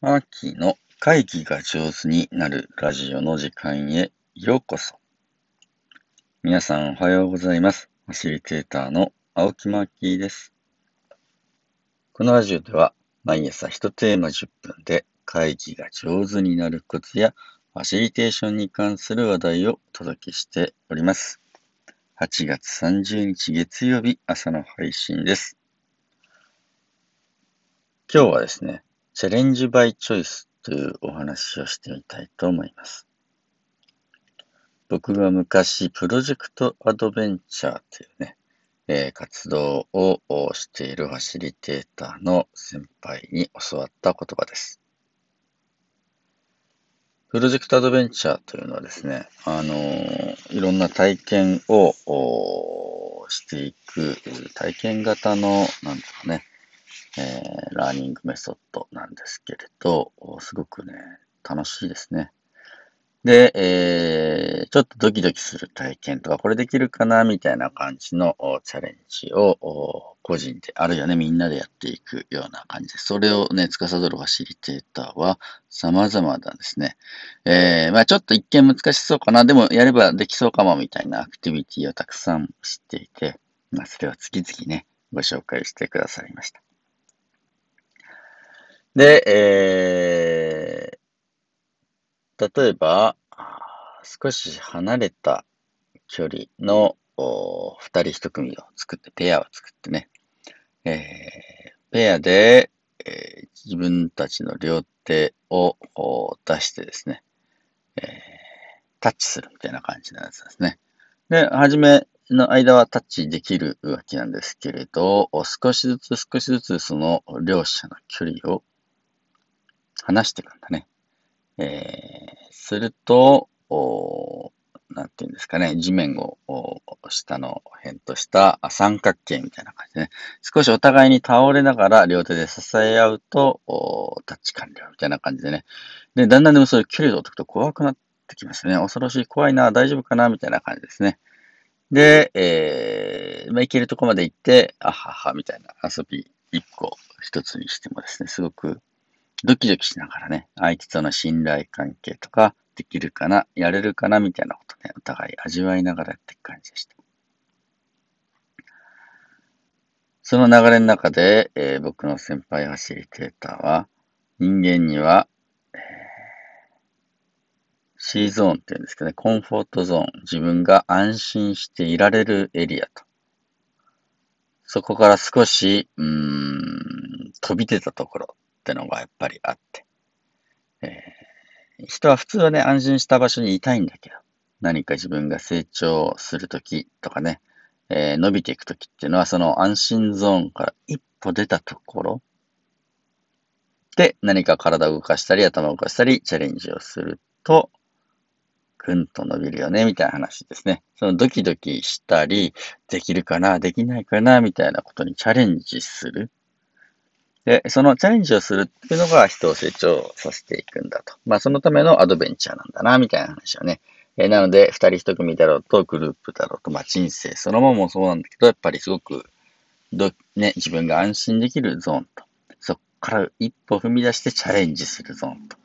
マーキーの会議が上手になるラジオの時間へようこそ。皆さんおはようございます。ファシリテーターの青木マーキーです。このラジオでは毎朝一テーマ10分で会議が上手になるコツやファシリテーションに関する話題をお届けしております。8月30日月曜日朝の配信です。今日はですね、チャレンジバイチョイスというお話をしてみたいと思います。僕が昔、プロジェクトアドベンチャーというね、えー活動をしているファシリテーターの先輩に教わった言葉です。プロジェクトアドベンチャーというのはですね、あのーいろんな体験をしていく体験型の、なんですかね、えーラーニングメソッドなんですけれど、すごくね、楽しいですね。で、えーちょっとドキドキする体験とか、これできるかなみたいな感じのチャレンジを個人で、あるいはね、みんなでやっていくような感じです。それをね、司るファシリテーターは様々なんですね。えーまあちょっと一見難しそうかな、でもやればできそうかもみたいなアクティビティをたくさん知っていて、まあそれを次々ね、ご紹介してくださいました。で、えー例えば、少し離れた距離のお二人一組を作って、ペアを作ってね、えーペアで、えー自分たちの両手を出してですね、えータッチするみたいな感じのやつですね。で、はじめの間はタッチできるわけなんですけれど、少しずつ少しずつその両者の距離を離していくんだね。えーすると、おなんていうんですかね、地面をお下の辺とした三角形みたいな感じでね、少しお互いに倒れながら両手で支え合うと、おタッチ完了みたいな感じでね。で、だんだんでもそういう距離を取っていくと怖くなってきますね。恐ろしい、怖いな、大丈夫かな、みたいな感じですね。で、えーまあ、行けるとこまで行って、あはは、みたいな遊び一個一つにしてもですね、すごくドキドキしながらね、相手との信頼関係とか、できるかな、やれるかな、みたいなことね、お互い味わいながらやっていく感じでした。その流れの中で、えー僕の先輩ファシリテーターは、人間には、え C ゾーンっていうんですけどね、コンフォートゾーン、自分が安心していられるエリアと、そこから少し、うーん、飛び出たところってのがやっぱりあって、えー人は普通はね、安心した場所にいたいんだけど、何か自分が成長するときとかね、えー伸びていくときっていうのは、その安心ゾーンから一歩出たところで何か体を動かしたり頭を動かしたりチャレンジをすると、ぐんと伸びるよね、みたいな話ですね。そのドキドキしたり、できるかな、できないかな、みたいなことにチャレンジする。で、そのチャレンジをするっていうのが人を成長させていくんだと。まあ、そのためのアドベンチャーなんだな、みたいな話をね。えなので、二人一組だろうと、グループだろうと、まあ、人生そのものもそうなんだけど、やっぱりすごく、ど、ね、自分が安心できるゾーンと、そこから一歩踏み出してチャレンジするゾーンと、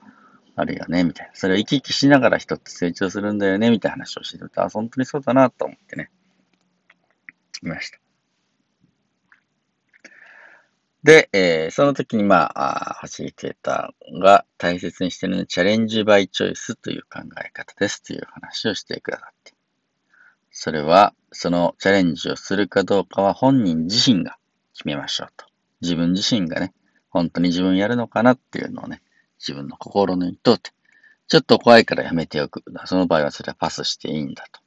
あるよね、みたいな。それを生き生きしながら人って成長するんだよね、みたいな話をしてると、あ、本当にそうだな、と思ってね、いました。で、えーその時に、まあ、ファシリテーターが大切にしているのは、チャレンジバイチョイスという考え方ですという話をしてくださって。それは、そのチャレンジをするかどうかは本人自身が決めましょうと。自分自身がね、本当に自分やるのかなっていうのをね、自分の心のに問うて、ちょっと怖いからやめておく。その場合はそれはパスしていいんだと。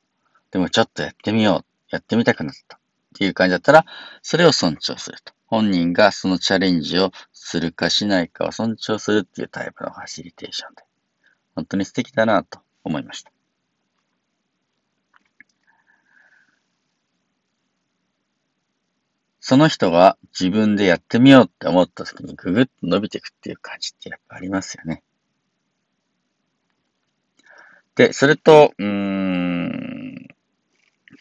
でもちょっとやってみよう。やってみたくなった。っていう感じだったら、それを尊重すると。本人がそのチャレンジをするかしないかを尊重するっていうタイプのファシリテーションで、本当に素敵だなと思いました。その人が自分でやってみようって思った時にぐぐっと伸びていくっていう感じってやっぱありますよね。で、それと、うーん、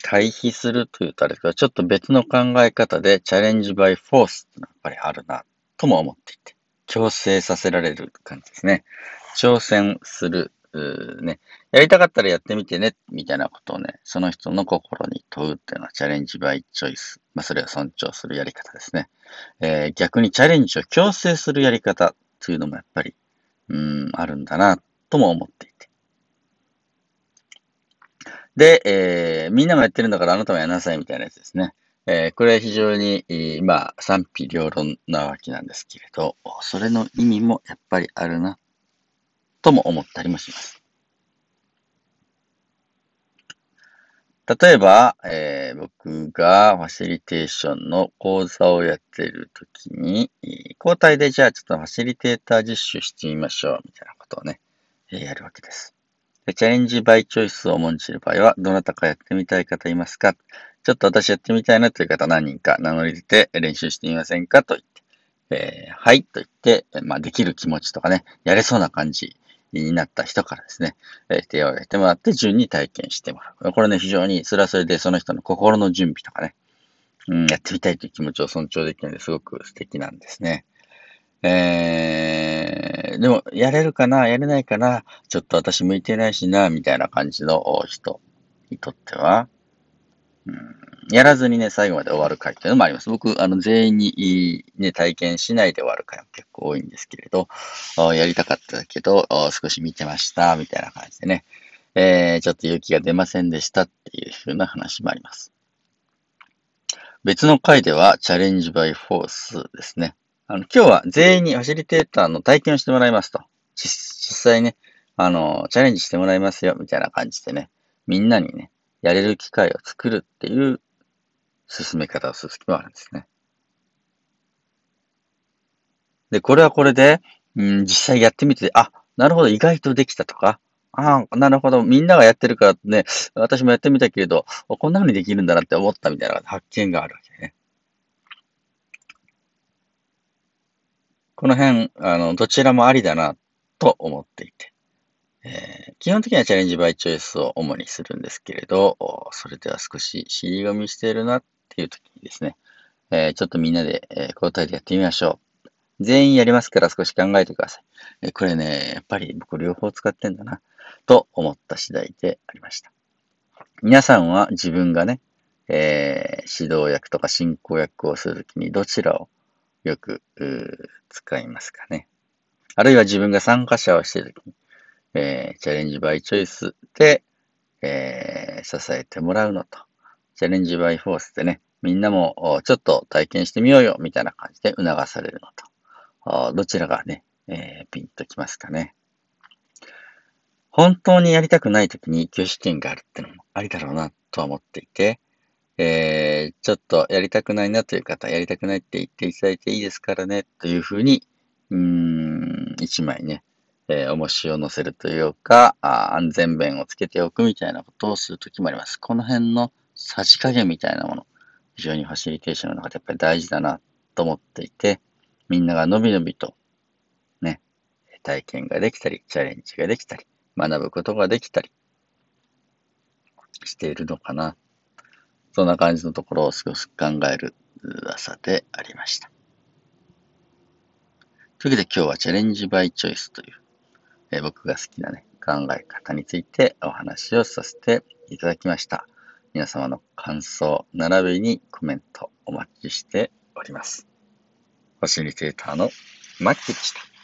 対比するというとあれですけど、ちょっと別の考え方でチャレンジバイフォースってのはやっぱりあるなとも思っていて。強制させられる感じですね。挑戦する、ね。やりたかったらやってみてね、みたいなことをね、その人の心に問うっていうのはチャレンジバイチョイス。まあ、それを尊重するやり方ですね。えー、逆にチャレンジを強制するやり方というのもやっぱり、うん、あるんだな、とも思っていて。で、えー、みんながやってるんだからあなたもやなさいみたいなやつですね。えー、これは非常に、まあ、賛否両論なわけなんですけれど、それの意味もやっぱりあるな、とも思ったりもします。例えば、えー、僕がファシリテーションの講座をやっているときに、交代でじゃあちょっとファシリテーター実習してみましょう、みたいなことをね、やるわけです。チャレンジバイチョイスを重んじる場合は、どなたかやってみたい方いますか？ちょっと私やってみたいなという方何人か名乗り出て練習してみませんかと言って、えー、はいと言って、まあ、できる気持ちとかね、やれそうな感じになった人からですね、えー、手を挙げてもらって順に体験してもらう。これね、非常にそれはそれでその人の心の準備とかね、うん、やってみたいという気持ちを尊重できるのですごく素敵なんですね。えー、でも、やれるかなやれないかなちょっと私向いてないしなみたいな感じの人にとっては、うん、やらずにね、最後まで終わる回というのもあります。僕、あの、全員に、ね、体験しないで終わる回も結構多いんですけれど、やりたかったけど、少し見てました、みたいな感じでね、えー、ちょっと勇気が出ませんでしたっていう風な話もあります。別の回では、チャレンジバイフォースですね。あの、今日は全員にファシリテーターの体験をしてもらいますと。実際ね、あの、チャレンジしてもらいますよ、みたいな感じでね、みんなにね、やれる機会を作るっていう進め方をする時もあるんですね。で、これはこれで、うん、実際やってみて、あ、なるほど、意外とできたとか、ああ、なるほど、みんながやってるからね、私もやってみたけれど、こんな風にできるんだなって思ったみたいな発見があるわけね。この辺、あの、どちらもありだなと思っていて。えー、基本的にはチャレンジバイチョイスを主にするんですけれど、それでは少し尻込みしているなっていう時にですね、えー、ちょっとみんなで、えー、交代でやってみましょう。全員やりますから少し考えてください。え、これね、やっぱり僕両方使ってんだな、と思った次第でありました。皆さんは自分がね、え、指導役とか進行役をするときにどちらをよく使いますかね。あるいは自分が参加者をしているときに、えー、チャレンジバイチョイスで、えー、支えてもらうのと、チャレンジバイフォースでね、みんなもちょっと体験してみようよ、みたいな感じで促されるのと、どちらがね、えー、ピンときますかね。本当にやりたくない時に拒否権があるってのもありだろうなとは思っていて、えー、ちょっとやりたくないなという方、やりたくないって言っていただいていいですからね、というふうに、うーん、一枚ね、えー、重しを乗せるというかあ、安全弁をつけておくみたいなことをするときもあります。この辺のさじ加減みたいなもの、非常にファシリテーションの中でやっぱり大事だなと思っていて、みんながのびのびと、ね、体験ができたり、チャレンジができたり、学ぶことができたりしているのかな。そんな感じのところを少し考える朝でありました。というわけで今日はチャレンジバイチョイスというえ僕が好きなね、考え方についてお話をさせていただきました。皆様の感想、並びにコメントお待ちしております。ファシリテーターのマッキーでした。